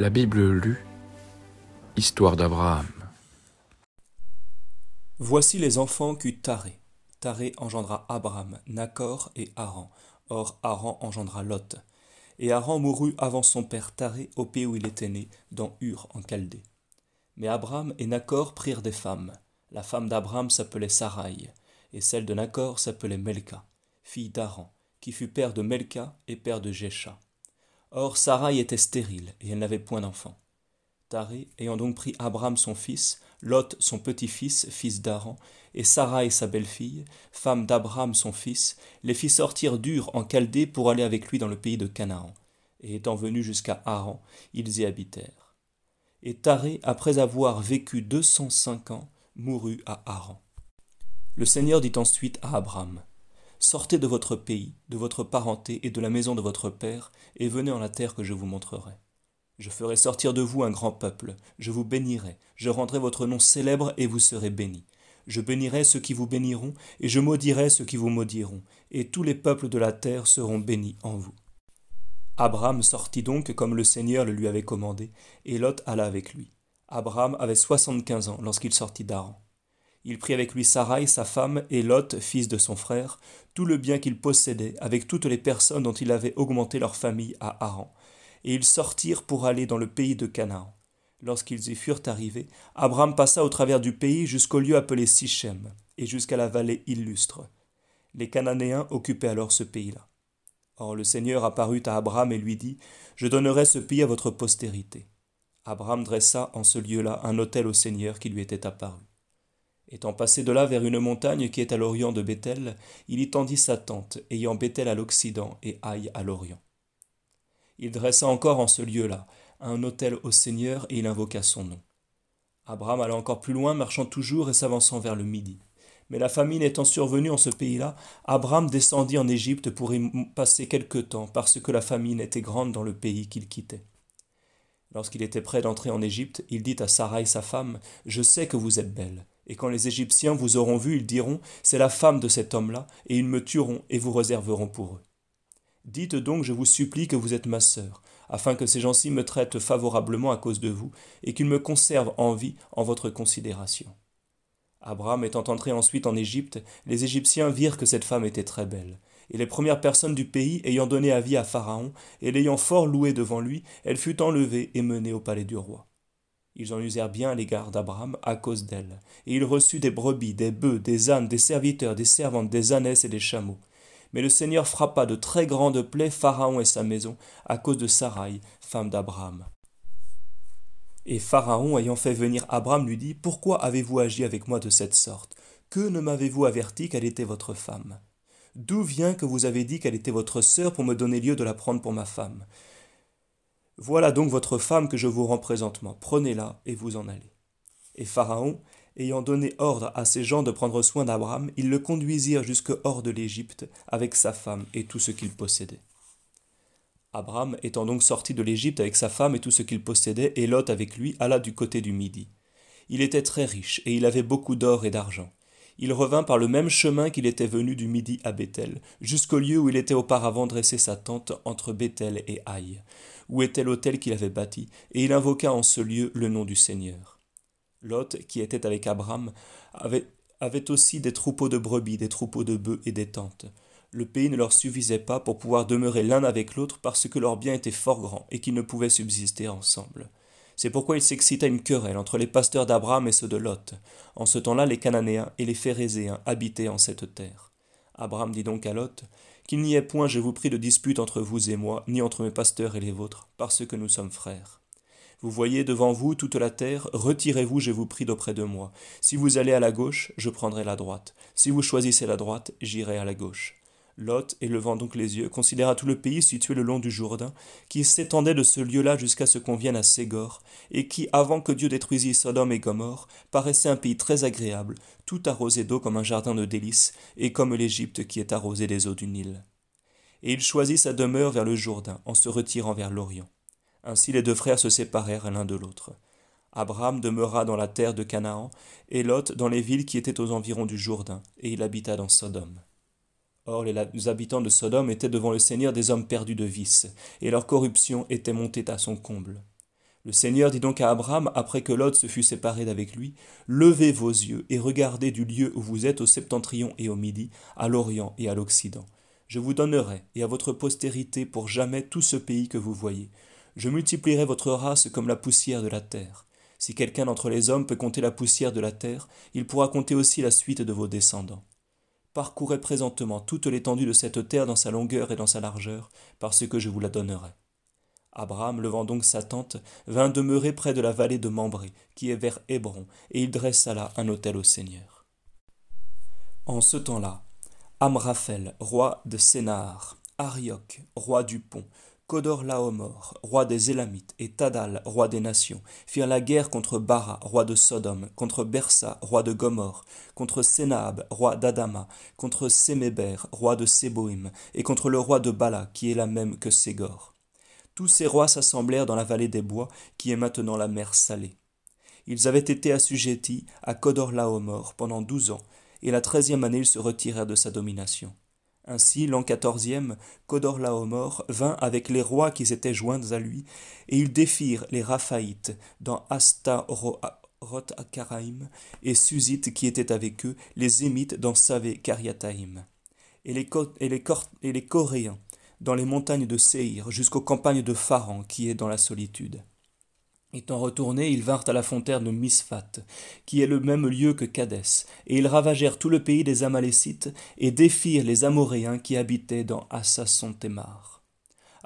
La Bible lue, Histoire d'Abraham. Voici les enfants qu'eut Taré. Taré engendra Abraham, Nacor et Haran. Or Haran engendra Lot. Et Haran mourut avant son père Taré au pays où il était né, dans Ur en Chaldée. Mais Abraham et Nacor prirent des femmes. La femme d'Abraham s'appelait Sarai, et celle de Nacor s'appelait Melka, fille d'Haran, qui fut père de Melka et père de Jesha. Or Sarai était stérile, et elle n'avait point d'enfant. Taré, ayant donc pris Abraham son fils, Lot son petit-fils, fils d'Aran, et Sarai sa belle-fille, femme d'Abraham son fils, les fit sortir d'Ur en Chaldée pour aller avec lui dans le pays de Canaan. Et étant venus jusqu'à Haran, ils y habitèrent. Et Taré, après avoir vécu deux cent cinq ans, mourut à Haran. Le Seigneur dit ensuite à Abraham, Sortez de votre pays, de votre parenté et de la maison de votre père, et venez en la terre que je vous montrerai. Je ferai sortir de vous un grand peuple, je vous bénirai, je rendrai votre nom célèbre et vous serez bénis. Je bénirai ceux qui vous béniront, et je maudirai ceux qui vous maudiront, et tous les peuples de la terre seront bénis en vous. Abraham sortit donc comme le Seigneur le lui avait commandé, et Lot alla avec lui. Abraham avait soixante-quinze ans lorsqu'il sortit d'Aran. Il prit avec lui Sarai, sa femme, et Lot, fils de son frère, tout le bien qu'il possédait, avec toutes les personnes dont il avait augmenté leur famille à Haran. Et ils sortirent pour aller dans le pays de Canaan. Lorsqu'ils y furent arrivés, Abraham passa au travers du pays jusqu'au lieu appelé Sichem, et jusqu'à la vallée illustre. Les Cananéens occupaient alors ce pays-là. Or le Seigneur apparut à Abraham et lui dit, Je donnerai ce pays à votre postérité. Abraham dressa en ce lieu-là un autel au Seigneur qui lui était apparu. Étant passé de là vers une montagne qui est à l'orient de Bethel, il y tendit sa tente, ayant Bethel à l'occident et Haï à l'orient. Il dressa encore en ce lieu-là un autel au Seigneur et il invoqua son nom. Abraham alla encore plus loin, marchant toujours et s'avançant vers le midi. Mais la famine étant survenue en ce pays-là, Abraham descendit en Égypte pour y passer quelque temps, parce que la famine était grande dans le pays qu'il quittait. Lorsqu'il était prêt d'entrer en Égypte, il dit à Sarai sa femme, Je sais que vous êtes belle. Et quand les Égyptiens vous auront vu, ils diront, C'est la femme de cet homme-là, et ils me tueront et vous réserveront pour eux. Dites donc, je vous supplie, que vous êtes ma sœur, afin que ces gens-ci me traitent favorablement à cause de vous, et qu'ils me conservent en vie en votre considération. Abraham étant entré ensuite en Égypte, les Égyptiens virent que cette femme était très belle. Et les premières personnes du pays ayant donné avis à Pharaon, et l'ayant fort louée devant lui, elle fut enlevée et menée au palais du roi. Ils en usèrent bien à l'égard d'Abraham à cause d'elle. Et il reçut des brebis, des bœufs, des ânes, des serviteurs, des servantes, des ânesses et des chameaux. Mais le Seigneur frappa de très grandes plaies Pharaon et sa maison à cause de Sarai, femme d'Abraham. Et Pharaon, ayant fait venir Abraham, lui dit Pourquoi avez-vous agi avec moi de cette sorte? Que ne m'avez-vous averti qu'elle était votre femme? D'où vient que vous avez dit qu'elle était votre sœur pour me donner lieu de la prendre pour ma femme? Voilà donc votre femme que je vous rends présentement. Prenez-la et vous en allez. Et Pharaon, ayant donné ordre à ses gens de prendre soin d'Abraham, ils le conduisirent jusque hors de l'Égypte avec sa femme et tout ce qu'il possédait. Abraham étant donc sorti de l'Égypte avec sa femme et tout ce qu'il possédait, et Lot avec lui alla du côté du Midi. Il était très riche, et il avait beaucoup d'or et d'argent. Il revint par le même chemin qu'il était venu du Midi à Bethel, jusqu'au lieu où il était auparavant dressé sa tente entre Bethel et Haï, où était l'autel qu'il avait bâti, et il invoqua en ce lieu le nom du Seigneur. Lot, qui était avec Abraham, avait, avait aussi des troupeaux de brebis, des troupeaux de bœufs et des tentes. Le pays ne leur suffisait pas pour pouvoir demeurer l'un avec l'autre parce que leurs biens étaient fort grands et qu'ils ne pouvaient subsister ensemble. C'est pourquoi il s'excita une querelle entre les pasteurs d'Abraham et ceux de Lot. En ce temps-là, les Cananéens et les Phérézéens habitaient en cette terre. Abraham dit donc à Lot qu'il n'y ait point, je vous prie, de dispute entre vous et moi, ni entre mes pasteurs et les vôtres, parce que nous sommes frères. Vous voyez devant vous toute la terre, retirez-vous, je vous prie, d'auprès de moi. Si vous allez à la gauche, je prendrai la droite. Si vous choisissez la droite, j'irai à la gauche. Lot, élevant donc les yeux, considéra tout le pays situé le long du Jourdain, qui s'étendait de ce lieu-là jusqu'à ce qu'on vienne à Ségor, et qui, avant que Dieu détruisît Sodome et Gomorre, paraissait un pays très agréable, tout arrosé d'eau comme un jardin de délices, et comme l'Égypte qui est arrosée des eaux du Nil. Et il choisit sa demeure vers le Jourdain, en se retirant vers l'Orient. Ainsi les deux frères se séparèrent l'un de l'autre. Abraham demeura dans la terre de Canaan, et Lot dans les villes qui étaient aux environs du Jourdain, et il habita dans Sodome. Or les habitants de Sodome étaient devant le Seigneur des hommes perdus de vice, et leur corruption était montée à son comble. Le Seigneur dit donc à Abraham, après que Lot se fut séparé d'avec lui, Levez vos yeux et regardez du lieu où vous êtes au septentrion et au midi, à l'orient et à l'occident. Je vous donnerai, et à votre postérité pour jamais tout ce pays que vous voyez. Je multiplierai votre race comme la poussière de la terre. Si quelqu'un d'entre les hommes peut compter la poussière de la terre, il pourra compter aussi la suite de vos descendants. Parcourez présentement toute l'étendue de cette terre dans sa longueur et dans sa largeur, parce que je vous la donnerai. Abraham, levant donc sa tente, vint demeurer près de la vallée de Mambré, qui est vers Hébron, et il dressa là un autel au Seigneur. En ce temps-là, Amraphel, roi de Sénahar, Arioch, roi du Pont, Kodor Laomor, roi des Élamites, et Tadal, roi des nations, firent la guerre contre Bara, roi de Sodome, contre Bersa, roi de Gomorre, contre Sénaab, roi d'Adama, contre Séméber, roi de Séboïm, et contre le roi de Bala, qui est la même que Ségor. Tous ces rois s'assemblèrent dans la vallée des bois, qui est maintenant la mer Salée. Ils avaient été assujettis à Kodor Laomor pendant douze ans, et la treizième année ils se retirèrent de sa domination. Ainsi, l'an quatorzième, Kodor Laomor vint avec les rois qui s'étaient joints à lui, et ils défirent les Raphaïtes dans Astaroth Akaraïm, et Susite qui étaient avec eux, les Émites dans Savé Kariataïm, et les, Coréens dans les montagnes de Séhir jusqu'aux campagnes de Pharan qui est dans la solitude. Étant retournés, ils vinrent à la fontaine de Misphat, qui est le même lieu que Cadès, et ils ravagèrent tout le pays des Amalécites et défirent les Amoréens qui habitaient dans Assasson-Témar.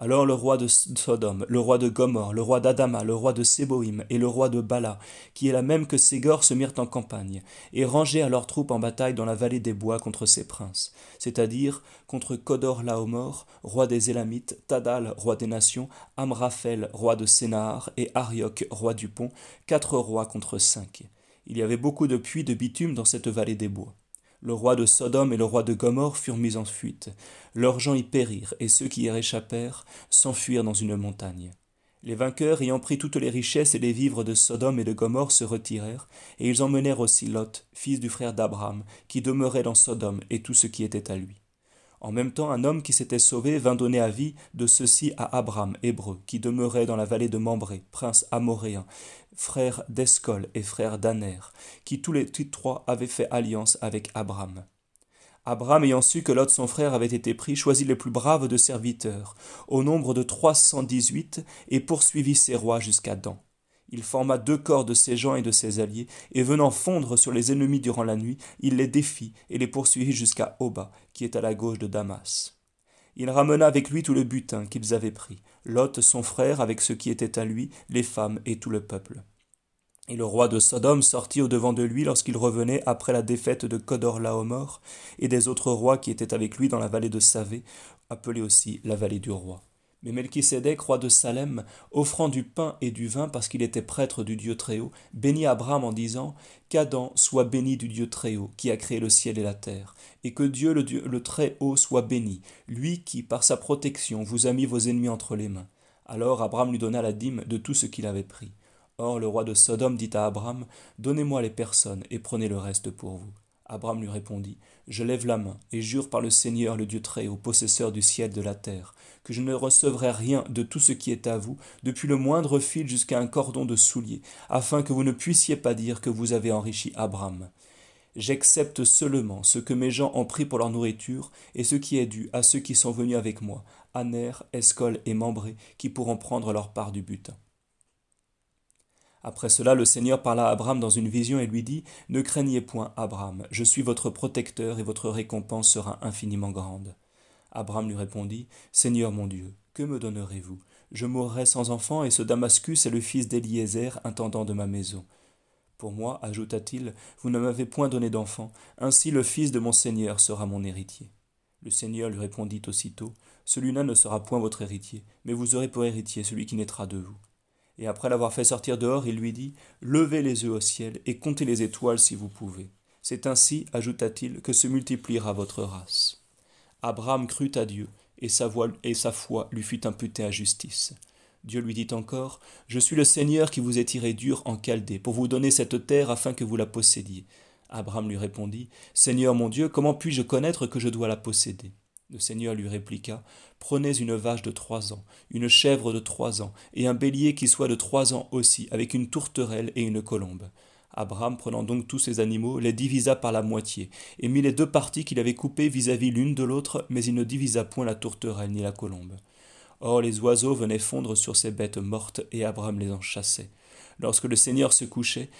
Alors le roi de Sodome, le roi de Gomorre, le roi d'Adama, le roi de Séboïm et le roi de Bala, qui est la même que Ségor, se mirent en campagne, et rangèrent leurs troupes en bataille dans la vallée des bois contre ces princes, c'est-à-dire contre Kodor Laomor, roi des Élamites, Tadal, roi des nations, Amraphel, roi de Sénahar, et Arioch, roi du pont, quatre rois contre cinq. Il y avait beaucoup de puits de bitume dans cette vallée des bois. Le roi de Sodome et le roi de Gomorre furent mis en fuite. Leurs gens y périrent, et ceux qui y réchappèrent s'enfuirent dans une montagne. Les vainqueurs, ayant pris toutes les richesses et les vivres de Sodome et de Gomorre, se retirèrent, et ils emmenèrent aussi Lot, fils du frère d'Abraham, qui demeurait dans Sodome, et tout ce qui était à lui. En même temps, un homme qui s'était sauvé vint donner avis de ceci à Abraham, hébreu, qui demeurait dans la vallée de Mambré, prince amoréen, frère d'Escol et frère d'Aner, qui tous les trois avaient fait alliance avec Abraham. Abraham, ayant su que Lot son frère avait été pris, choisit les plus braves de serviteurs, au nombre de trois cent dix-huit, et poursuivit ses rois jusqu'à Dan. Il forma deux corps de ses gens et de ses alliés, et venant fondre sur les ennemis durant la nuit, il les défit et les poursuivit jusqu'à Oba, qui est à la gauche de Damas. Il ramena avec lui tout le butin qu'ils avaient pris, Lot son frère avec ce qui était à lui, les femmes et tout le peuple. Et le roi de Sodome sortit au-devant de lui lorsqu'il revenait après la défaite de Kodor Laomor et des autres rois qui étaient avec lui dans la vallée de Savé, appelée aussi la vallée du roi. Mais Melchisédek, roi de Salem, offrant du pain et du vin parce qu'il était prêtre du Dieu Très-Haut, bénit Abraham en disant Qu'Adam soit béni du Dieu Très-Haut, qui a créé le ciel et la terre, et que Dieu le, Dieu, le Très-Haut soit béni, lui qui, par sa protection, vous a mis vos ennemis entre les mains. Alors Abraham lui donna la dîme de tout ce qu'il avait pris. Or le roi de Sodome dit à Abraham Donnez-moi les personnes et prenez le reste pour vous. Abraham lui répondit Je lève la main et jure par le Seigneur, le Dieu Très-Haut, possesseur du ciel et de la terre, que je ne recevrai rien de tout ce qui est à vous, depuis le moindre fil jusqu'à un cordon de soulier, afin que vous ne puissiez pas dire que vous avez enrichi Abraham. J'accepte seulement ce que mes gens ont pris pour leur nourriture et ce qui est dû à ceux qui sont venus avec moi, Aner, Escol et Mambré, qui pourront prendre leur part du butin. Après cela, le Seigneur parla à Abraham dans une vision et lui dit Ne craignez point, Abraham, je suis votre protecteur et votre récompense sera infiniment grande. Abraham lui répondit Seigneur mon Dieu, que me donnerez-vous? Je mourrai sans enfant, et ce Damascus est le fils d'Eliézer, intendant de ma maison. Pour moi, ajouta-t-il, vous ne m'avez point donné d'enfant, ainsi le fils de mon Seigneur sera mon héritier. Le Seigneur lui répondit aussitôt Celui-là ne sera point votre héritier, mais vous aurez pour héritier celui qui naîtra de vous. Et après l'avoir fait sortir dehors, il lui dit Levez les yeux au ciel et comptez les étoiles si vous pouvez. C'est ainsi, ajouta-t-il, que se multipliera votre race. Abraham crut à Dieu, et sa, et sa foi lui fut imputée à justice. Dieu lui dit encore Je suis le Seigneur qui vous ai tiré dur en Chaldée, pour vous donner cette terre afin que vous la possédiez. Abraham lui répondit Seigneur mon Dieu, comment puis-je connaître que je dois la posséder? Le Seigneur lui répliqua, Prenez une vache de trois ans, une chèvre de trois ans, et un bélier qui soit de trois ans aussi, avec une tourterelle et une colombe. Abraham, prenant donc tous ces animaux, les divisa par la moitié, et mit les deux parties qu'il avait coupées vis-à-vis l'une de l'autre, mais il ne divisa point la tourterelle ni la colombe. Or les oiseaux venaient fondre sur ces bêtes mortes, et Abraham les en chassait. Lorsque le Seigneur se couchait,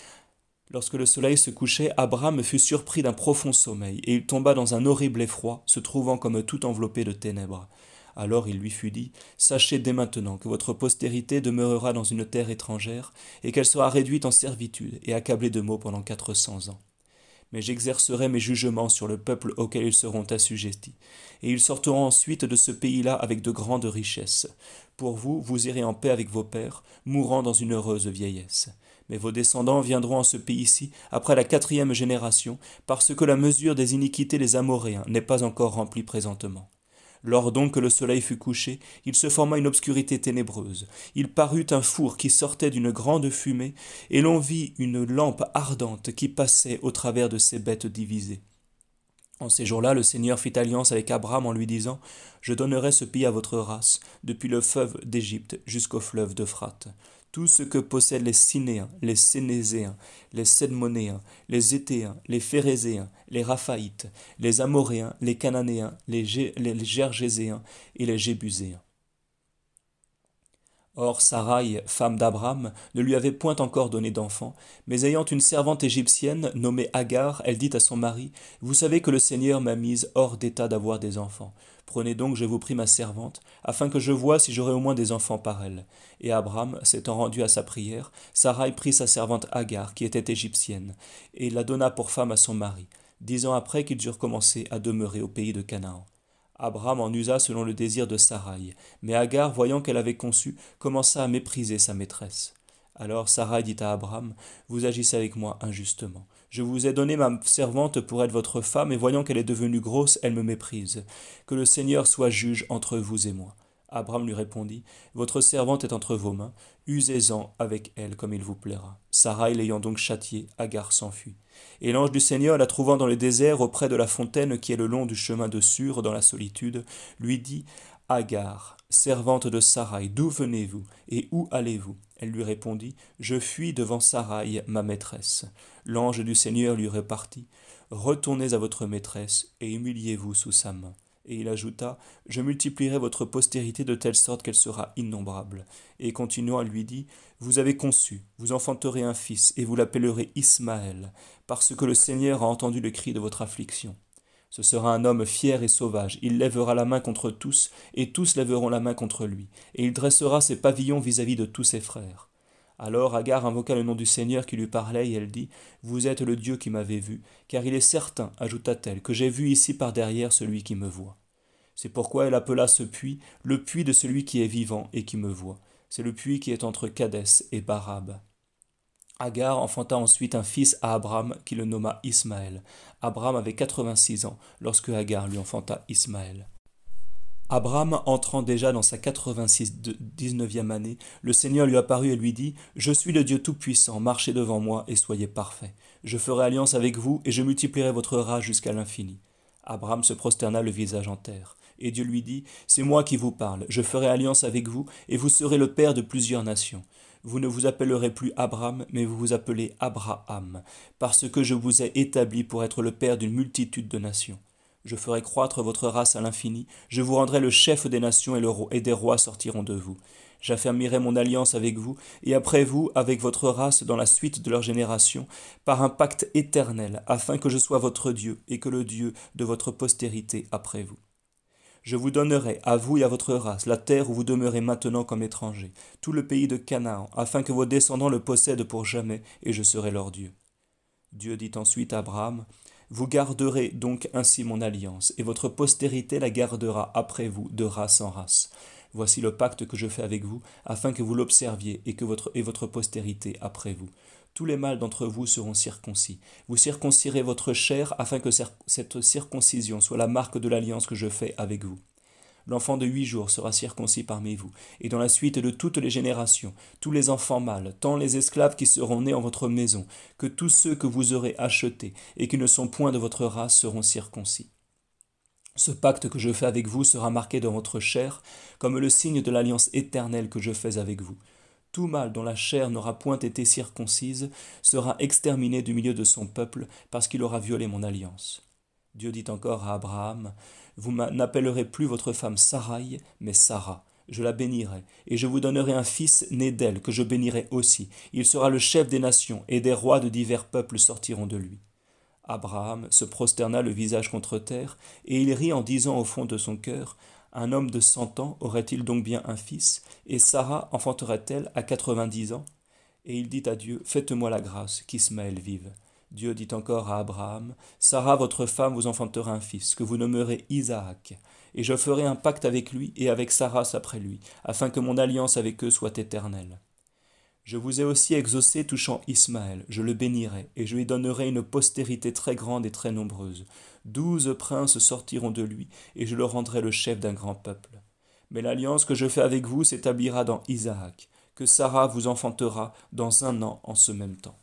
Lorsque le soleil se couchait, Abraham fut surpris d'un profond sommeil, et il tomba dans un horrible effroi, se trouvant comme tout enveloppé de ténèbres. Alors il lui fut dit, Sachez dès maintenant que votre postérité demeurera dans une terre étrangère, et qu'elle sera réduite en servitude et accablée de maux pendant quatre cents ans. Mais j'exercerai mes jugements sur le peuple auquel ils seront assujettis, et ils sortiront ensuite de ce pays-là avec de grandes richesses. Pour vous, vous irez en paix avec vos pères, mourant dans une heureuse vieillesse mais vos descendants viendront en ce pays-ci après la quatrième génération, parce que la mesure des iniquités des Amoréens n'est pas encore remplie présentement. Lors donc que le soleil fut couché, il se forma une obscurité ténébreuse. Il parut un four qui sortait d'une grande fumée, et l'on vit une lampe ardente qui passait au travers de ces bêtes divisées. En ces jours-là, le Seigneur fit alliance avec Abraham en lui disant Je donnerai ce pays à votre race, depuis le fleuve d'Égypte jusqu'au fleuve d'Euphrate tout ce que possèdent les Sinéens, les Sénézéens, les Sedmonéens, les Étéens, les Phérézéens, les Raphaïtes, les Amoréens, les Cananéens, les, Gergéséens et les Jébuséens. Or Sarai, femme d'Abraham, ne lui avait point encore donné d'enfant, mais ayant une servante égyptienne nommée Agar, elle dit à son mari Vous savez que le Seigneur m'a mise hors d'état d'avoir des enfants. Prenez donc, je vous prie, ma servante, afin que je voie si j'aurai au moins des enfants par elle. Et Abraham, s'étant rendu à sa prière, Sarai prit sa servante Agar, qui était égyptienne, et la donna pour femme à son mari, dix ans après qu'ils eurent commencé à demeurer au pays de Canaan. Abraham en usa selon le désir de Sarai, mais Agar, voyant qu'elle avait conçu, commença à mépriser sa maîtresse. Alors Sarai dit à Abraham, Vous agissez avec moi injustement. Je vous ai donné ma servante pour être votre femme, et voyant qu'elle est devenue grosse, elle me méprise. Que le Seigneur soit juge entre vous et moi. Abraham lui répondit, Votre servante est entre vos mains, usez-en avec elle comme il vous plaira. Sarai l'ayant donc châtiée, Agar s'enfuit. Et l'ange du Seigneur, la trouvant dans le désert auprès de la fontaine qui est le long du chemin de Sur dans la solitude, lui dit, Agar, servante de Sarai, d'où venez-vous et où allez-vous? Elle lui répondit, Je fuis devant Sarai, ma maîtresse. L'ange du Seigneur lui repartit, Retournez à votre maîtresse et humiliez-vous sous sa main. Et il ajouta, Je multiplierai votre postérité de telle sorte qu'elle sera innombrable. Et continuant, elle lui dit, Vous avez conçu, vous enfanterez un fils, et vous l'appellerez Ismaël, parce que le Seigneur a entendu le cri de votre affliction. Ce sera un homme fier et sauvage, il lèvera la main contre tous, et tous lèveront la main contre lui, et il dressera ses pavillons vis-à-vis -vis de tous ses frères. Alors Agar invoqua le nom du Seigneur qui lui parlait, et elle dit Vous êtes le Dieu qui m'avait vu, car il est certain, ajouta-t-elle, que j'ai vu ici par derrière celui qui me voit. C'est pourquoi elle appela ce puits le puits de celui qui est vivant et qui me voit. C'est le puits qui est entre Cadès et Barab. Agar enfanta ensuite un fils à Abraham qui le nomma Ismaël. Abraham avait quatre-vingt-six ans lorsque Agar lui enfanta Ismaël. Abraham entrant déjà dans sa quatre-vingt-six dix-neuvième année, le Seigneur lui apparut et lui dit Je suis le Dieu Tout-Puissant, marchez devant moi et soyez parfaits. Je ferai alliance avec vous et je multiplierai votre rage jusqu'à l'infini. Abraham se prosterna le visage en terre. Et Dieu lui dit C'est moi qui vous parle, je ferai alliance avec vous, et vous serez le père de plusieurs nations. Vous ne vous appellerez plus Abraham, mais vous vous appelez Abraham, parce que je vous ai établi pour être le père d'une multitude de nations. Je ferai croître votre race à l'infini, je vous rendrai le chef des nations et, des rois sortiront de vous. J'affermirai mon alliance avec vous, et après vous avec votre race dans la suite de leur génération, par un pacte éternel, afin que je sois votre Dieu, et que le Dieu de votre postérité après vous. Je vous donnerai, à vous et à votre race, la terre où vous demeurez maintenant comme étrangers, tout le pays de Canaan, afin que vos descendants le possèdent pour jamais, et je serai leur Dieu. Dieu dit ensuite à Abraham, vous garderez donc ainsi mon alliance, et votre postérité la gardera après vous de race en race. Voici le pacte que je fais avec vous, afin que vous l'observiez, et que votre et votre postérité après vous. Tous les mâles d'entre vous seront circoncis. Vous circoncirez votre chair, afin que cette circoncision soit la marque de l'alliance que je fais avec vous. L'enfant de huit jours sera circoncis parmi vous, et dans la suite de toutes les générations, tous les enfants mâles, tant les esclaves qui seront nés en votre maison, que tous ceux que vous aurez achetés, et qui ne sont point de votre race, seront circoncis. Ce pacte que je fais avec vous sera marqué dans votre chair, comme le signe de l'alliance éternelle que je fais avec vous. Tout mâle dont la chair n'aura point été circoncise sera exterminé du milieu de son peuple parce qu'il aura violé mon alliance. Dieu dit encore à Abraham, Vous n'appellerez plus votre femme Sarai, mais Sarah. Je la bénirai, et je vous donnerai un fils né d'elle, que je bénirai aussi. Il sera le chef des nations, et des rois de divers peuples sortiront de lui. Abraham se prosterna le visage contre terre, et il rit en disant au fond de son cœur Un homme de cent ans aurait-il donc bien un fils, et Sarah enfanterait-elle à quatre-vingt-dix ans? Et il dit à Dieu Faites-moi la grâce qu'Ismaël vive. Dieu dit encore à Abraham Sarah, votre femme, vous enfantera un fils, que vous nommerez Isaac. Et je ferai un pacte avec lui et avec Sarah après lui, afin que mon alliance avec eux soit éternelle. Je vous ai aussi exaucé touchant Ismaël, je le bénirai, et je lui donnerai une postérité très grande et très nombreuse. Douze princes sortiront de lui, et je le rendrai le chef d'un grand peuple. Mais l'alliance que je fais avec vous s'établira dans Isaac, que Sarah vous enfantera dans un an en ce même temps.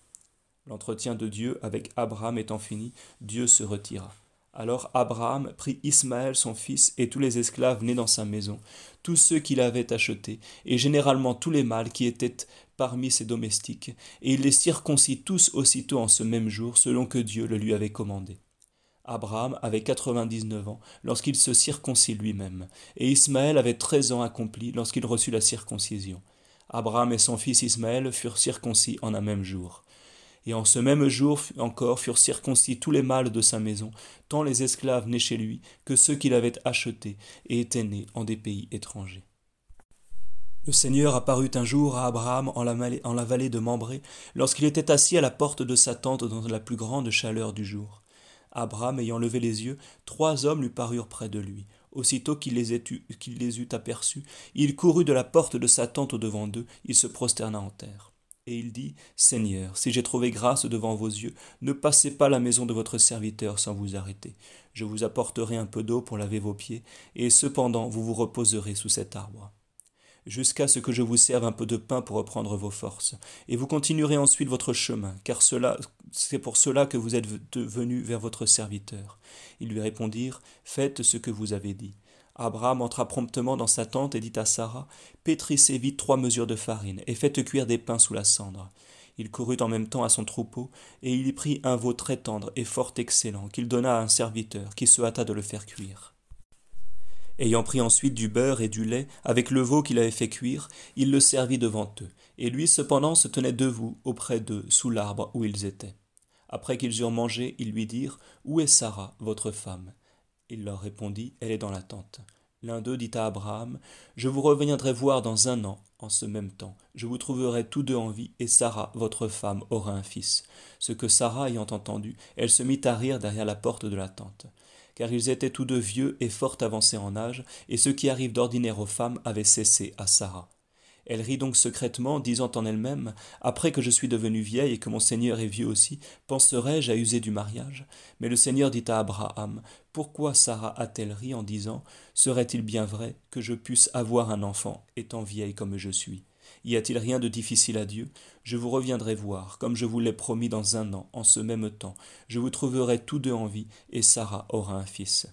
L'entretien de Dieu avec Abraham étant fini, Dieu se retira. Alors Abraham prit Ismaël son fils et tous les esclaves nés dans sa maison, tous ceux qu'il avait achetés, et généralement tous les mâles qui étaient parmi ses domestiques, et il les circoncit tous aussitôt en ce même jour, selon que Dieu le lui avait commandé. Abraham avait quatre-vingt-dix-neuf ans lorsqu'il se circoncit lui-même, et Ismaël avait treize ans accomplis lorsqu'il reçut la circoncision. Abraham et son fils Ismaël furent circoncis en un même jour. Et en ce même jour encore furent circoncis tous les mâles de sa maison, tant les esclaves nés chez lui que ceux qu'il avait achetés et étaient nés en des pays étrangers. Le Seigneur apparut un jour à Abraham en la, vallée de Mambré, lorsqu'il était assis à la porte de sa tente dans la plus grande chaleur du jour. Abraham ayant levé les yeux, trois hommes lui parurent près de lui. Aussitôt qu'il les, les, eut aperçus, il courut de la porte de sa tente au devant d'eux, il se prosterna en terre. Et il dit, Seigneur, si j'ai trouvé grâce devant vos yeux, ne passez pas la maison de votre serviteur sans vous arrêter. Je vous apporterai un peu d'eau pour laver vos pieds, et cependant vous vous reposerez sous cet arbre jusqu'à ce que je vous serve un peu de pain pour reprendre vos forces. Et vous continuerez ensuite votre chemin, car c'est pour cela que vous êtes venu vers votre serviteur. Ils lui répondirent, Faites ce que vous avez dit. Abraham entra promptement dans sa tente et dit à Sarah, Pétrissez vite trois mesures de farine, et faites cuire des pains sous la cendre. Il courut en même temps à son troupeau, et il y prit un veau très tendre et fort excellent, qu'il donna à un serviteur, qui se hâta de le faire cuire. Ayant pris ensuite du beurre et du lait avec le veau qu'il avait fait cuire, il le servit devant eux, et lui cependant se tenait debout auprès d'eux sous l'arbre où ils étaient. Après qu'ils eurent mangé, ils lui dirent Où est Sarah, votre femme? Il leur répondit Elle est dans la tente. L'un d'eux dit à Abraham Je vous reviendrai voir dans un an, en ce même temps. Je vous trouverai tous deux en vie, et Sarah, votre femme, aura un fils. Ce que Sarah ayant entendu, elle se mit à rire derrière la porte de la tente car ils étaient tous deux vieux et fort avancés en âge, et ce qui arrive d'ordinaire aux femmes avait cessé à Sarah. Elle rit donc secrètement, disant en elle-même Après que je suis devenue vieille et que mon Seigneur est vieux aussi, penserai-je à user du mariage? Mais le Seigneur dit à Abraham Pourquoi Sarah a-t-elle ri en disant Serait-il bien vrai que je puisse avoir un enfant, étant vieille comme je suis? Y a-t-il rien de difficile à Dieu? Je vous reviendrai voir, comme je vous l'ai promis dans un an, en ce même temps. Je vous trouverai tous deux en vie, et Sarah aura un fils.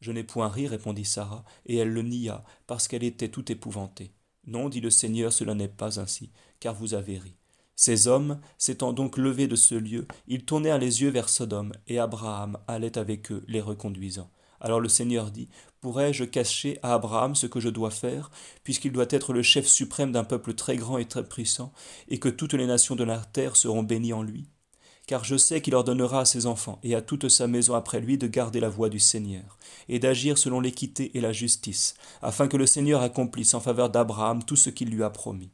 Je n'ai point ri, répondit Sarah, et elle le nia, parce qu'elle était tout épouvantée. Non, dit le Seigneur, cela n'est pas ainsi, car vous avez ri. Ces hommes, s'étant donc levés de ce lieu, ils tournèrent les yeux vers Sodome, et Abraham allait avec eux, les reconduisant. Alors le Seigneur dit, Pourrais-je cacher à Abraham ce que je dois faire, puisqu'il doit être le chef suprême d'un peuple très grand et très puissant, et que toutes les nations de la terre seront bénies en lui? Car je sais qu'il ordonnera à ses enfants et à toute sa maison après lui de garder la voie du Seigneur, et d'agir selon l'équité et la justice, afin que le Seigneur accomplisse en faveur d'Abraham tout ce qu'il lui a promis.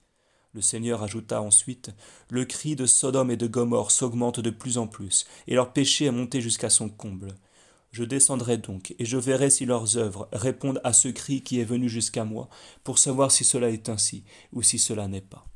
Le Seigneur ajouta ensuite Le cri de Sodome et de Gomorre s'augmente de plus en plus, et leur péché est monté jusqu'à son comble. Je descendrai donc, et je verrai si leurs œuvres répondent à ce cri qui est venu jusqu'à moi, pour savoir si cela est ainsi, ou si cela n'est pas.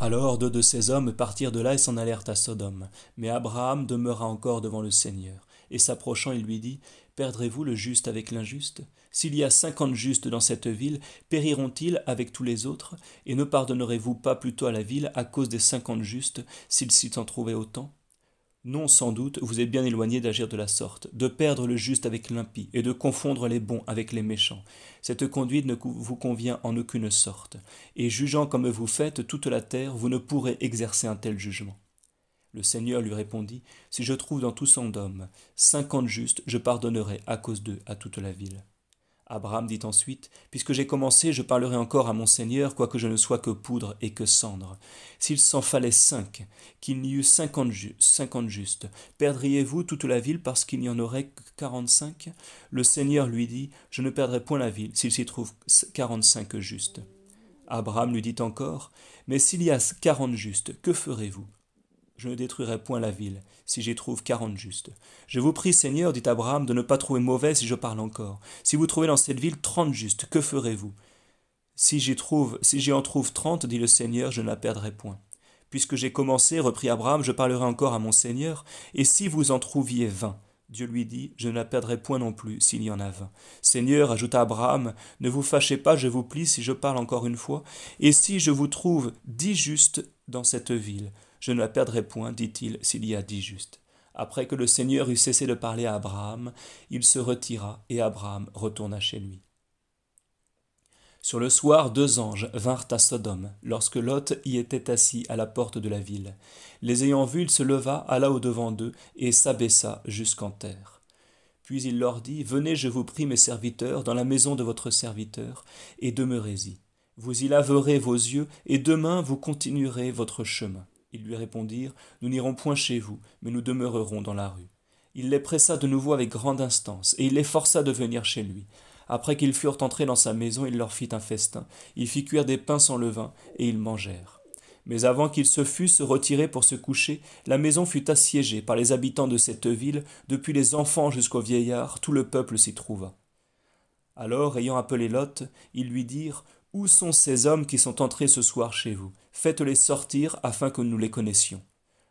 Alors deux de ces hommes partirent de là et s'en allèrent à Sodome. Mais Abraham demeura encore devant le Seigneur. Et s'approchant, il lui dit Perdrez-vous le juste avec l'injuste? S'il y a cinquante justes dans cette ville, périront-ils avec tous les autres? Et ne pardonnerez-vous pas plutôt à la ville à cause des cinquante justes, s'il s'y en trouvait autant? Non, sans doute, vous êtes bien éloigné d'agir de la sorte, de perdre le juste avec l'impie, et de confondre les bons avec les méchants. Cette conduite ne vous convient en aucune sorte, et jugeant comme vous faites toute la terre, vous ne pourrez exercer un tel jugement. Le Seigneur lui répondit, Si je trouve dans tout son homme cinquante justes, je pardonnerai à cause d'eux à toute la ville. Abraham dit ensuite, Puisque j'ai commencé, je parlerai encore à mon Seigneur, quoique je ne sois que poudre et que cendre. S'il s'en fallait cinq, qu'il n'y eût cinquante, justes, perdriez-vous toute la ville parce qu'il n'y en aurait que quarante-cinq? Le Seigneur lui dit, Je ne perdrai point la ville s'il s'y trouve quarante-cinq justes. Abraham lui dit encore, Mais s'il y a quarante justes, que ferez-vous? Je ne détruirai point la ville, si j'y trouve quarante justes. Je vous prie, Seigneur, dit Abraham, de ne pas trouver mauvais si je parle encore. Si vous trouvez dans cette ville trente justes, que ferez-vous? Si j'y trouve, si j'y en trouve trente, dit le Seigneur, je ne la perdrai point. Puisque j'ai commencé, reprit Abraham, je parlerai encore à mon Seigneur, et si vous en trouviez vingt, Dieu lui dit, Je ne la perdrai point non plus s'il y en a vingt. Seigneur, ajouta Abraham, ne vous fâchez pas, je vous plie, si je parle encore une fois, et si je vous trouve dix justes dans cette ville, je ne la perdrai point, dit-il, s'il y a dix justes. Après que le Seigneur eut cessé de parler à Abraham, il se retira, et Abraham retourna chez lui. Sur le soir, deux anges vinrent à Sodome, lorsque Lot y était assis à la porte de la ville. Les ayant vus, il se leva, alla au-devant d'eux, et s'abaissa jusqu'en terre. Puis il leur dit, Venez, je vous prie, mes serviteurs, dans la maison de votre serviteur, et demeurez-y. Vous y laverez vos yeux, et demain vous continuerez votre chemin. Ils lui répondirent Nous n'irons point chez vous, mais nous demeurerons dans la rue. Il les pressa de nouveau avec grande instance, et il les força de venir chez lui. Après qu'ils furent entrés dans sa maison, il leur fit un festin. Il fit cuire des pains sans levain, et ils mangèrent. Mais avant qu'ils se fussent retirés pour se coucher, la maison fut assiégée par les habitants de cette ville, depuis les enfants jusqu'aux vieillards, tout le peuple s'y trouva. Alors, ayant appelé Lot, ils lui dirent où sont ces hommes qui sont entrés ce soir chez vous? Faites-les sortir afin que nous les connaissions.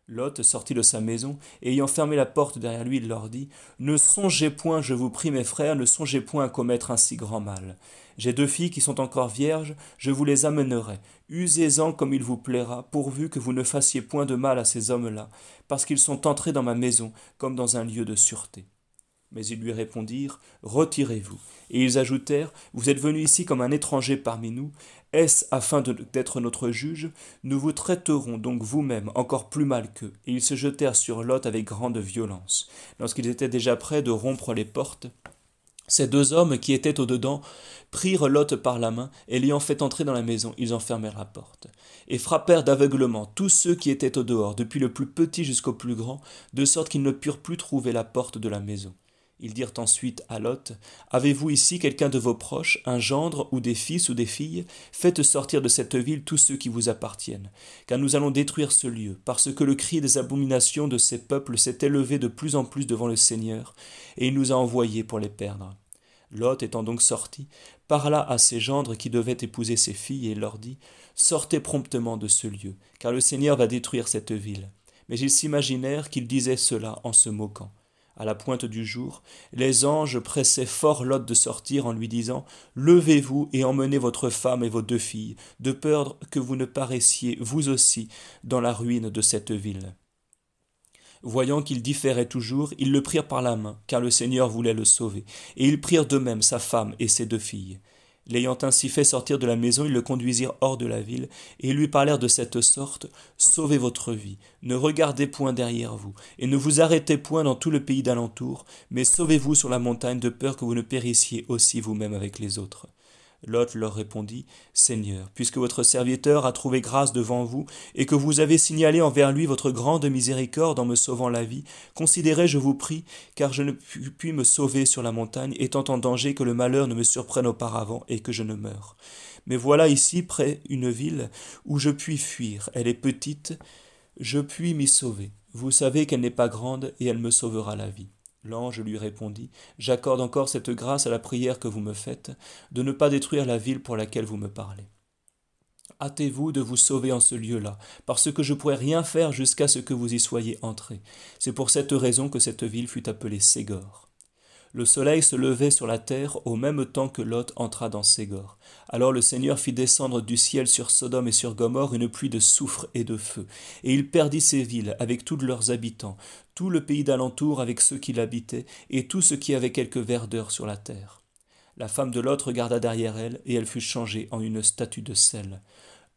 Lot sortit de sa maison, et ayant fermé la porte derrière lui, il leur dit Ne songez point, je vous prie, mes frères, ne songez point à commettre un si grand mal. J'ai deux filles qui sont encore vierges, je vous les amènerai. Usez-en comme il vous plaira, pourvu que vous ne fassiez point de mal à ces hommes-là, parce qu'ils sont entrés dans ma maison comme dans un lieu de sûreté. Mais ils lui répondirent Retirez-vous. Et ils ajoutèrent Vous êtes venu ici comme un étranger parmi nous. Est-ce afin d'être notre juge? Nous vous traiterons donc vous-même encore plus mal qu'eux. Et ils se jetèrent sur Lot avec grande violence. Lorsqu'ils étaient déjà prêts de rompre les portes, ces deux hommes qui étaient au-dedans prirent Lot par la main, et l'ayant fait entrer dans la maison, ils enfermèrent la porte, et frappèrent d'aveuglement tous ceux qui étaient au dehors, depuis le plus petit jusqu'au plus grand, de sorte qu'ils ne purent plus trouver la porte de la maison. Ils dirent ensuite à Lot Avez-vous ici quelqu'un de vos proches, un gendre ou des fils ou des filles? Faites sortir de cette ville tous ceux qui vous appartiennent, car nous allons détruire ce lieu, parce que le cri des abominations de ces peuples s'est élevé de plus en plus devant le Seigneur, et il nous a envoyés pour les perdre. Lot étant donc sorti, parla à ses gendres qui devaient épouser ses filles, et leur dit Sortez promptement de ce lieu, car le Seigneur va détruire cette ville. Mais ils s'imaginèrent qu'il disait cela en se moquant. À la pointe du jour, les anges pressaient fort Lot de sortir en lui disant Levez-vous et emmenez votre femme et vos deux filles, de peur que vous ne paraissiez, vous aussi, dans la ruine de cette ville. Voyant qu'il différait toujours, ils le prirent par la main, car le Seigneur voulait le sauver, et ils prirent d'eux-mêmes sa femme et ses deux filles. L'ayant ainsi fait sortir de la maison, ils le conduisirent hors de la ville, et lui parlèrent de cette sorte Sauvez votre vie, ne regardez point derrière vous, et ne vous arrêtez point dans tout le pays d'alentour, mais sauvez-vous sur la montagne de peur que vous ne périssiez aussi vous-même avec les autres. Lot leur répondit, Seigneur, puisque votre serviteur a trouvé grâce devant vous, et que vous avez signalé envers lui votre grande miséricorde en me sauvant la vie, considérez, je vous prie, car je ne puis me sauver sur la montagne, étant en danger que le malheur ne me surprenne auparavant et que je ne meure. Mais voilà ici près une ville où je puis fuir, elle est petite, je puis m'y sauver. Vous savez qu'elle n'est pas grande, et elle me sauvera la vie. L'ange lui répondit J'accorde encore cette grâce à la prière que vous me faites, de ne pas détruire la ville pour laquelle vous me parlez. Hâtez-vous de vous sauver en ce lieu-là, parce que je pourrai rien faire jusqu'à ce que vous y soyez entrés. C'est pour cette raison que cette ville fut appelée Ségor. Le soleil se levait sur la terre au même temps que Lot entra dans Ségor. Alors le Seigneur fit descendre du ciel sur Sodome et sur Gomorre une pluie de soufre et de feu, et il perdit ces villes avec tous leurs habitants, tout le pays d'alentour avec ceux qui l'habitaient, et tout ce qui avait quelque verdeur sur la terre. La femme de Lot regarda derrière elle, et elle fut changée en une statue de sel.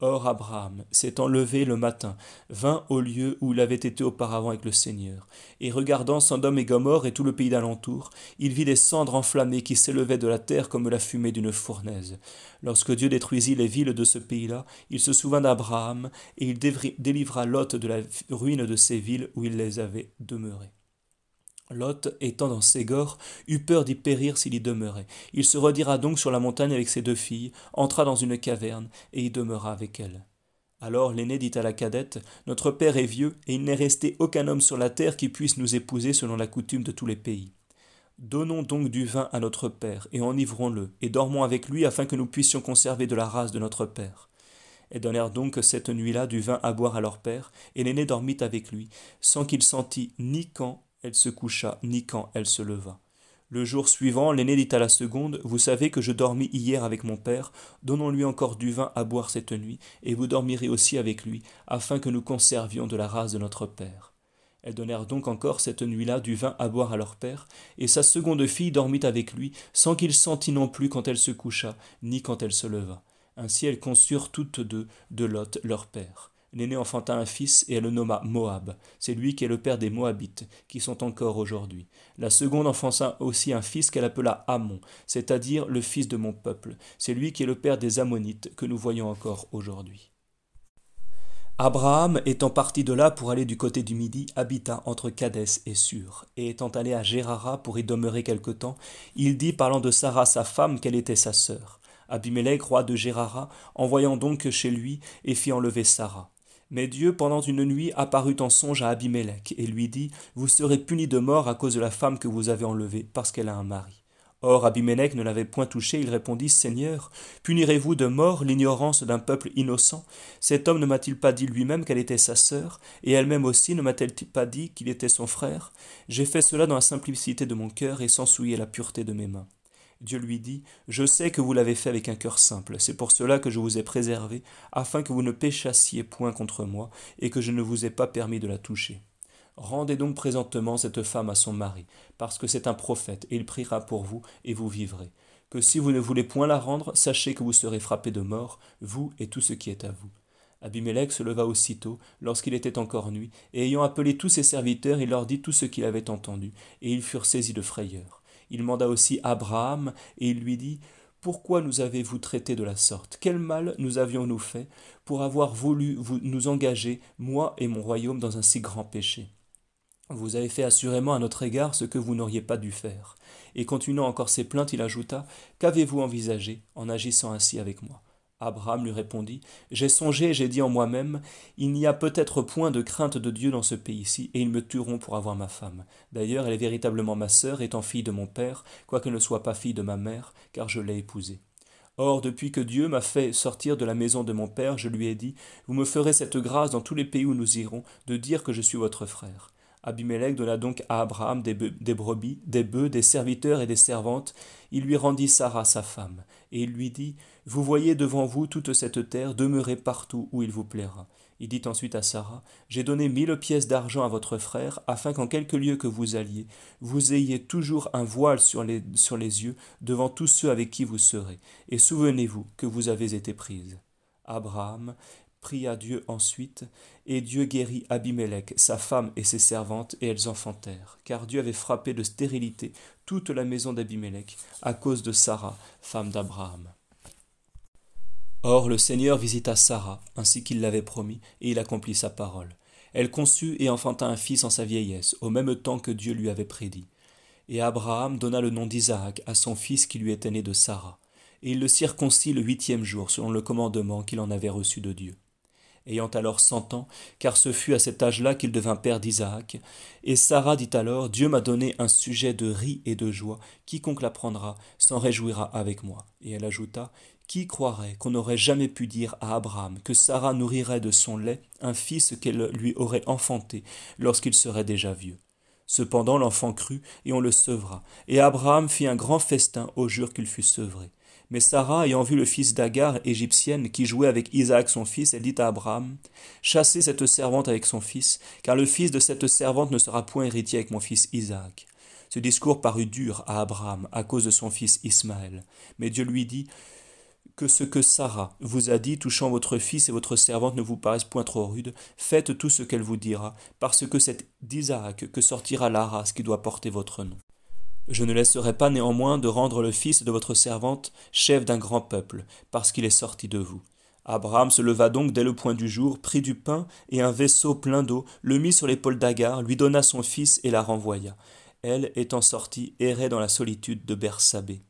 Or Abraham, s'étant levé le matin, vint au lieu où il avait été auparavant avec le Seigneur, et regardant Sodome et Gomorre et tout le pays d'alentour, il vit des cendres enflammées qui s'élevaient de la terre comme la fumée d'une fournaise. Lorsque Dieu détruisit les villes de ce pays-là, il se souvint d'Abraham, et il délivra Lot de la ruine de ces villes où il les avait demeurées. Lot, étant dans Ségor, eut peur d'y périr s'il y demeurait. Il se redira donc sur la montagne avec ses deux filles, entra dans une caverne, et y demeura avec elles. Alors l'aîné dit à la cadette Notre père est vieux, et il n'est resté aucun homme sur la terre qui puisse nous épouser selon la coutume de tous les pays. Donnons donc du vin à notre père, et enivrons-le, et dormons avec lui afin que nous puissions conserver de la race de notre père. Elles donnèrent donc cette nuit-là du vin à boire à leur père, et l'aîné dormit avec lui, sans qu'il sentît ni quand elle se coucha, ni quand elle se leva. Le jour suivant, l'aîné dit à la seconde Vous savez que je dormis hier avec mon père, donnons-lui encore du vin à boire cette nuit, et vous dormirez aussi avec lui, afin que nous conservions de la race de notre père. Elles donnèrent donc encore cette nuit-là du vin à boire à leur père, et sa seconde fille dormit avec lui, sans qu'il sentît non plus quand elle se coucha, ni quand elle se leva. Ainsi elles conçurent toutes deux de Lot leur père. L'aîné enfanta un fils et elle le nomma Moab. C'est lui qui est le père des Moabites, qui sont encore aujourd'hui. La seconde enfanta aussi un fils qu'elle appela Amon, c'est-à-dire le fils de mon peuple. C'est lui qui est le père des Ammonites, que nous voyons encore aujourd'hui. Abraham, étant parti de là pour aller du côté du Midi, habita entre Cadès et Sur, et étant allé à Gérara pour y demeurer quelque temps, il dit, parlant de Sarah sa femme, qu'elle était sa sœur. Abimelech, roi de Gérara, envoyant donc chez lui, et fit enlever Sarah. Mais Dieu, pendant une nuit, apparut en songe à Abimelech et lui dit Vous serez puni de mort à cause de la femme que vous avez enlevée, parce qu'elle a un mari. Or Abimelech ne l'avait point touchée, il répondit Seigneur, punirez-vous de mort l'ignorance d'un peuple innocent? Cet homme ne m'a-t-il pas dit lui-même qu'elle était sa sœur, et elle-même aussi ne m'a-t-elle pas dit qu'il était son frère? J'ai fait cela dans la simplicité de mon cœur et sans souiller la pureté de mes mains. Dieu lui dit, Je sais que vous l'avez fait avec un cœur simple, c'est pour cela que je vous ai préservé, afin que vous ne péchassiez point contre moi, et que je ne vous ai pas permis de la toucher. Rendez donc présentement cette femme à son mari, parce que c'est un prophète, et il priera pour vous, et vous vivrez. Que si vous ne voulez point la rendre, sachez que vous serez frappé de mort, vous et tout ce qui est à vous. Abimelech se leva aussitôt, lorsqu'il était encore nuit, et ayant appelé tous ses serviteurs, il leur dit tout ce qu'il avait entendu, et ils furent saisis de frayeur. Il manda aussi Abraham, et il lui dit Pourquoi nous avez-vous traité de la sorte? Quel mal nous avions-nous fait pour avoir voulu nous engager, moi et mon royaume, dans un si grand péché? Vous avez fait assurément à notre égard ce que vous n'auriez pas dû faire. Et continuant encore ses plaintes, il ajouta Qu'avez-vous envisagé en agissant ainsi avec moi? Abraham lui répondit J'ai songé et j'ai dit en moi-même Il n'y a peut-être point de crainte de Dieu dans ce pays-ci, et ils me tueront pour avoir ma femme. D'ailleurs, elle est véritablement ma sœur, étant fille de mon père, quoique ne soit pas fille de ma mère, car je l'ai épousée. Or, depuis que Dieu m'a fait sortir de la maison de mon père, je lui ai dit Vous me ferez cette grâce dans tous les pays où nous irons, de dire que je suis votre frère. Abimelech donna donc à Abraham des, brebis, des bœufs, des serviteurs et des servantes. Il lui rendit Sarah sa femme, et il lui dit Vous voyez devant vous toute cette terre, demeurez partout où il vous plaira. Il dit ensuite à Sarah J'ai donné mille pièces d'argent à votre frère, afin qu'en quelque lieu que vous alliez, vous ayez toujours un voile sur les, sur les yeux devant tous ceux avec qui vous serez, et souvenez-vous que vous avez été prise. Abraham pria Dieu ensuite, et Dieu guérit Abimelech, sa femme et ses servantes, et elles enfantèrent, car Dieu avait frappé de stérilité toute la maison d'Abimelech, à cause de Sarah, femme d'Abraham. Or le Seigneur visita Sarah, ainsi qu'il l'avait promis, et il accomplit sa parole. Elle conçut et enfanta un fils en sa vieillesse, au même temps que Dieu lui avait prédit. Et Abraham donna le nom d'Isaac à son fils qui lui était né de Sarah, et il le circoncit le huitième jour, selon le commandement qu'il en avait reçu de Dieu ayant alors cent ans, car ce fut à cet âge-là qu'il devint père d'Isaac. Et Sarah dit alors, Dieu m'a donné un sujet de ris et de joie, quiconque l'apprendra s'en réjouira avec moi. Et elle ajouta, Qui croirait qu'on n'aurait jamais pu dire à Abraham que Sarah nourrirait de son lait un fils qu'elle lui aurait enfanté lorsqu'il serait déjà vieux? Cependant l'enfant crut, et on le sevra. Et Abraham fit un grand festin au jour qu'il fut sevré. Mais Sarah, ayant vu le fils d'Agar, égyptienne, qui jouait avec Isaac son fils, elle dit à Abraham, Chassez cette servante avec son fils, car le fils de cette servante ne sera point héritier avec mon fils Isaac. Ce discours parut dur à Abraham à cause de son fils Ismaël. Mais Dieu lui dit, que ce que Sarah vous a dit touchant votre fils et votre servante ne vous paraisse point trop rude, faites tout ce qu'elle vous dira, parce que c'est d'Isaac que sortira la race qui doit porter votre nom. Je ne laisserai pas néanmoins de rendre le fils de votre servante chef d'un grand peuple, parce qu'il est sorti de vous. Abraham se leva donc dès le point du jour, prit du pain et un vaisseau plein d'eau, le mit sur l'épaule d'Agar, lui donna son fils et la renvoya. Elle, étant sortie, errait dans la solitude de Bersabée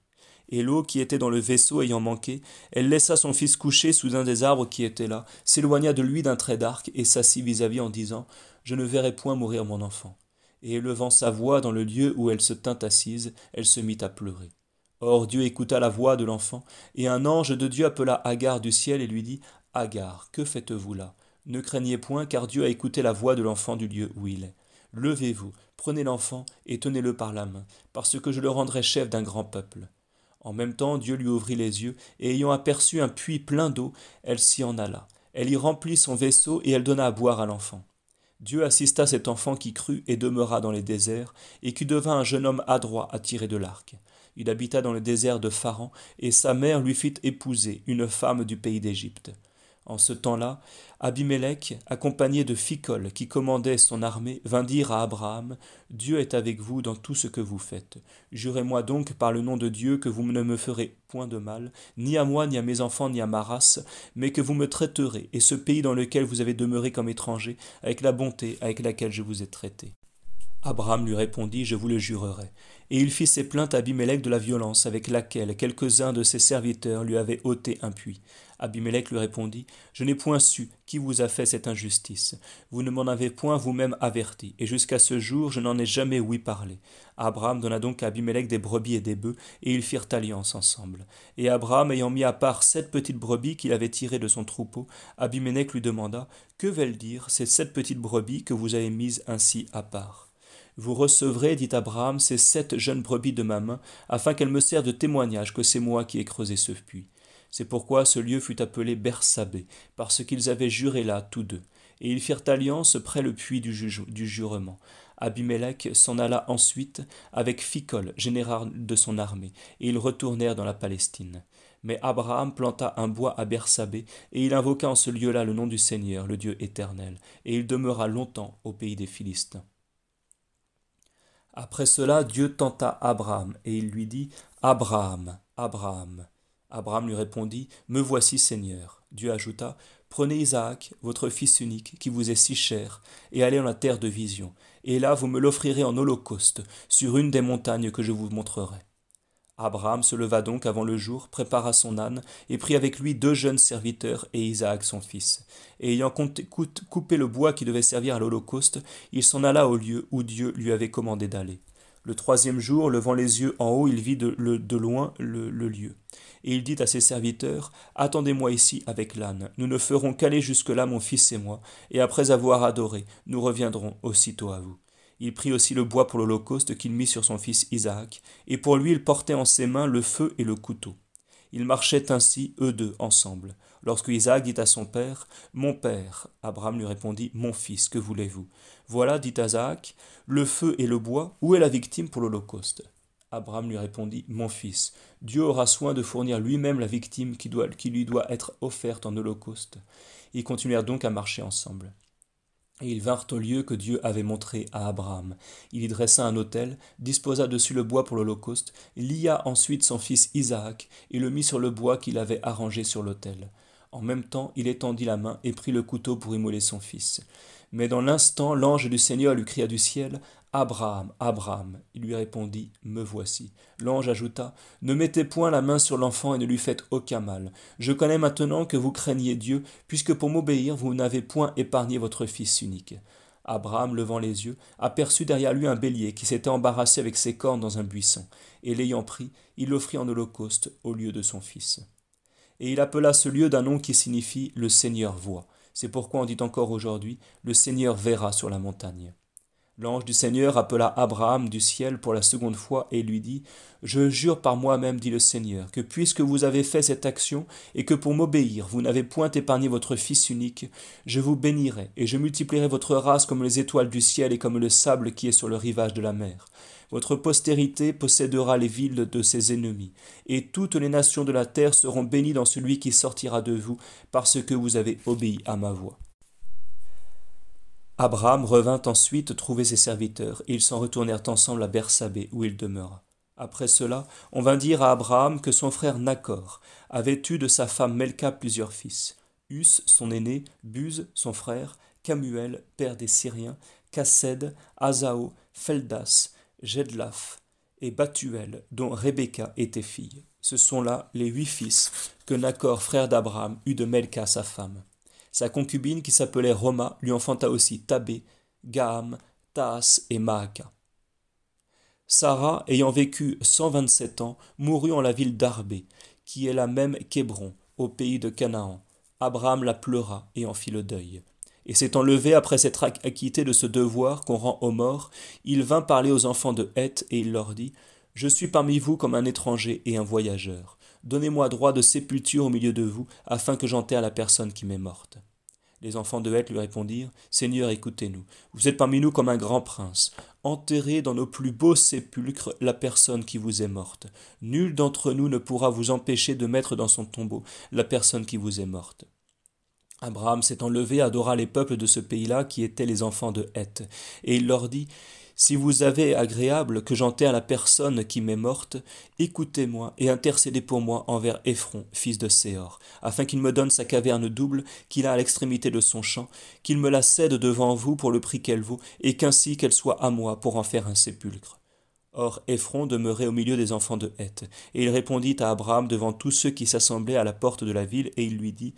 et l'eau qui était dans le vaisseau ayant manqué, elle laissa son fils coucher sous un des arbres qui étaient là, s'éloigna de lui d'un trait d'arc et s'assit vis-à-vis en disant Je ne verrai point mourir mon enfant. Et élevant sa voix dans le lieu où elle se tint assise, elle se mit à pleurer. Or Dieu écouta la voix de l'enfant, et un ange de Dieu appela Agar du ciel et lui dit Agar, que faites-vous là? Ne craignez point, car Dieu a écouté la voix de l'enfant du lieu où il est. Levez-vous, prenez l'enfant et tenez-le par la main, parce que je le rendrai chef d'un grand peuple. En même temps, Dieu lui ouvrit les yeux, et ayant aperçu un puits plein d'eau, elle s'y en alla. Elle y remplit son vaisseau, et elle donna à boire à l'enfant. Dieu assista cet enfant qui crut et demeura dans les déserts, et qui devint un jeune homme adroit à tirer de l'arc. Il habita dans le désert de Pharan, et sa mère lui fit épouser une femme du pays d'Égypte. En ce temps-là, Abimélec, accompagné de Ficol qui commandait son armée, vint dire à Abraham Dieu est avec vous dans tout ce que vous faites. Jurez-moi donc par le nom de Dieu que vous ne me ferez point de mal, ni à moi, ni à mes enfants, ni à ma race, mais que vous me traiterez, et ce pays dans lequel vous avez demeuré comme étranger, avec la bonté avec laquelle je vous ai traité. Abraham lui répondit Je vous le jurerai. Et il fit ses plaintes à Abimelech de la violence avec laquelle quelques-uns de ses serviteurs lui avaient ôté un puits. Abimelech lui répondit Je n'ai point su qui vous a fait cette injustice. Vous ne m'en avez point vous-même averti, et jusqu'à ce jour je n'en ai jamais ouï parler. Abraham donna donc à Abimelech des brebis et des bœufs, et ils firent alliance ensemble. Et Abraham, ayant mis à part sept petites brebis qu'il avait tirées de son troupeau, Abimelech lui demanda Que veulent dire ces sept petites brebis que vous avez mises ainsi à part? Vous recevrez, dit Abraham, ces sept jeunes brebis de ma main, afin qu'elles me servent de témoignage que c'est moi qui ai creusé ce puits. C'est pourquoi ce lieu fut appelé Bersabé, parce qu'ils avaient juré là tous deux. Et ils firent alliance près le puits du, jurement. Abimelech s'en alla ensuite avec Ficol, général de son armée, et ils retournèrent dans la Palestine. Mais Abraham planta un bois à Bersabé, et il invoqua en ce lieu-là le nom du Seigneur, le Dieu éternel, et il demeura longtemps au pays des Philistins. Après cela, Dieu tenta Abraham, et il lui dit Abraham, Abraham. Abraham lui répondit Me voici, Seigneur. Dieu ajouta Prenez Isaac, votre fils unique, qui vous est si cher, et allez en la terre de vision, et là vous me l'offrirez en holocauste, sur une des montagnes que je vous montrerai. Abraham se leva donc avant le jour, prépara son âne, et prit avec lui deux jeunes serviteurs et Isaac son fils. Et ayant coupé le bois qui devait servir à l'Holocauste, il s'en alla au lieu où Dieu lui avait commandé d'aller. Le troisième jour, levant les yeux en haut, il vit de, loin le, lieu. Et il dit à ses serviteurs, Attendez-moi ici avec l'âne. Nous ne ferons qu'aller jusque-là, mon fils et moi, et après avoir adoré, nous reviendrons aussitôt à vous. Il prit aussi le bois pour l'Holocauste qu'il mit sur son fils Isaac, et pour lui il portait en ses mains le feu et le couteau. Ils marchaient ainsi, eux deux, ensemble. Lorsque Isaac dit à son père, Mon père, Abraham lui répondit, Mon fils, que voulez-vous? Voilà, dit Isaac, le feu et le bois, où est la victime pour l'Holocauste? Abraham lui répondit, Mon fils, Dieu aura soin de fournir lui-même la victime qui, qui lui doit être offerte en holocauste. Ils continuèrent donc à marcher ensemble. Et ils vinrent au lieu que Dieu avait montré à Abraham. Il y dressa un autel, disposa dessus le bois pour l'Holocauste, lia ensuite son fils Isaac, et le mit sur le bois qu'il avait arrangé sur l'autel. En même temps, il étendit la main et prit le couteau pour immoler son fils. Mais dans l'instant, l'ange du Seigneur lui cria du ciel Abraham, Abraham. Il lui répondit Me voici. L'ange ajouta Ne mettez point la main sur l'enfant et ne lui faites aucun mal. Je connais maintenant que vous craignez Dieu, puisque pour m'obéir vous n'avez point épargné votre fils unique. Abraham, levant les yeux, aperçut derrière lui un bélier qui s'était embarrassé avec ses cornes dans un buisson, et l'ayant pris, il l'offrit en holocauste au lieu de son fils. Et il appela ce lieu d'un nom qui signifie Le Seigneur voit. C'est pourquoi on dit encore aujourd'hui Le Seigneur verra sur la montagne. L'ange du Seigneur appela Abraham du ciel pour la seconde fois et lui dit Je jure par moi-même, dit le Seigneur, que puisque vous avez fait cette action et que pour m'obéir vous n'avez point épargné votre Fils unique, je vous bénirai et je multiplierai votre race comme les étoiles du ciel et comme le sable qui est sur le rivage de la mer. Votre postérité possédera les villes de ses ennemis, et toutes les nations de la terre seront bénies dans celui qui sortira de vous, parce que vous avez obéi à ma voix. Abraham revint ensuite trouver ses serviteurs, et ils s'en retournèrent ensemble à Bersabée, où il demeura. Après cela, on vint dire à Abraham que son frère Nachor avait eu de sa femme Melka plusieurs fils. Us, son aîné, Buz, son frère, Camuel, père des Syriens, Cassed, Azao, Feldas, Jedlaf et Batuel, dont Rebecca était fille. Ce sont là les huit fils que Nachor, frère d'Abraham, eut de Melka sa femme. Sa concubine, qui s'appelait Roma, lui enfanta aussi Tabé, Gaham, Taas et Maaka. Sarah, ayant vécu cent vingt-sept ans, mourut en la ville d'Arbé, qui est la même qu'Hébron, au pays de Canaan. Abraham la pleura et en fit le deuil. Et s'étant levé après s'être acquitté de ce devoir qu'on rend aux morts, il vint parler aux enfants de Heth, et il leur dit Je suis parmi vous comme un étranger et un voyageur. Donnez-moi droit de sépulture au milieu de vous, afin que j'enterre la personne qui m'est morte. Les enfants de Heth lui répondirent Seigneur, écoutez-nous. Vous êtes parmi nous comme un grand prince. Enterrez dans nos plus beaux sépulcres la personne qui vous est morte. Nul d'entre nous ne pourra vous empêcher de mettre dans son tombeau la personne qui vous est morte. Abraham s'étant levé adora les peuples de ce pays-là qui étaient les enfants de Heth. Et il leur dit si vous avez agréable que j'enterre la personne qui m'est morte, écoutez-moi et intercédez pour moi envers Ephron, fils de Séor, afin qu'il me donne sa caverne double qu'il a à l'extrémité de son champ, qu'il me la cède devant vous pour le prix qu'elle vaut, et qu'ainsi qu'elle soit à moi pour en faire un sépulcre. Or Ephron demeurait au milieu des enfants de Heth, et il répondit à Abraham devant tous ceux qui s'assemblaient à la porte de la ville, et il lui dit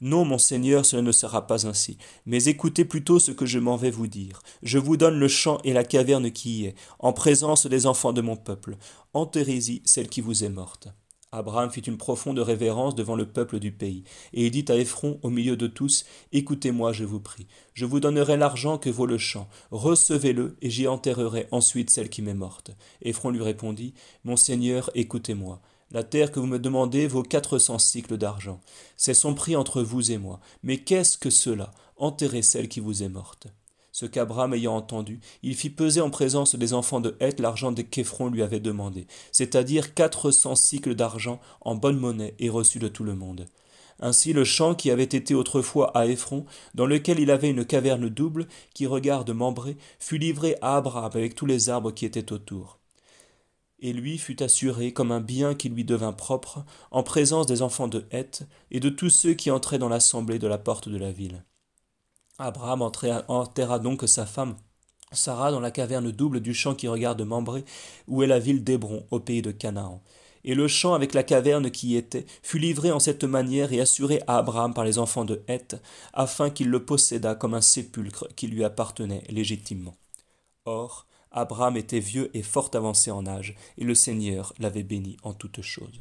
Non, mon Seigneur, cela ne sera pas ainsi, mais écoutez plutôt ce que je m'en vais vous dire. Je vous donne le champ et la caverne qui y est, en présence des enfants de mon peuple. Enterrez-y celle qui vous est morte. Abraham fit une profonde révérence devant le peuple du pays, et il dit à Ephron au milieu de tous, Écoutez-moi, je vous prie, je vous donnerai l'argent que vaut le champ, recevez-le, et j'y enterrerai ensuite celle qui m'est morte. Ephron lui répondit, Mon Seigneur, écoutez-moi. La terre que vous me demandez vaut quatre cents cycles d'argent. C'est son prix entre vous et moi. Mais qu'est-ce que cela? Enterrez celle qui vous est morte. Ce qu'Abraham ayant entendu, il fit peser en présence des enfants de Heth l'argent qu'Ephron lui avait demandé, c'est-à-dire quatre cents cycles d'argent en bonne monnaie et reçu de tout le monde. Ainsi le champ qui avait été autrefois à Ephron, dans lequel il avait une caverne double qui regarde Mambré, fut livré à Abraham avec tous les arbres qui étaient autour. Et lui fut assuré comme un bien qui lui devint propre, en présence des enfants de Heth et de tous ceux qui entraient dans l'assemblée de la porte de la ville. Abraham enterra donc sa femme Sarah dans la caverne double du champ qui regarde Mambré, où est la ville d'Hébron, au pays de Canaan. Et le champ avec la caverne qui y était fut livré en cette manière et assuré à Abraham par les enfants de Heth, afin qu'il le possédât comme un sépulcre qui lui appartenait légitimement. Or, Abraham était vieux et fort avancé en âge, et le Seigneur l'avait béni en toutes choses.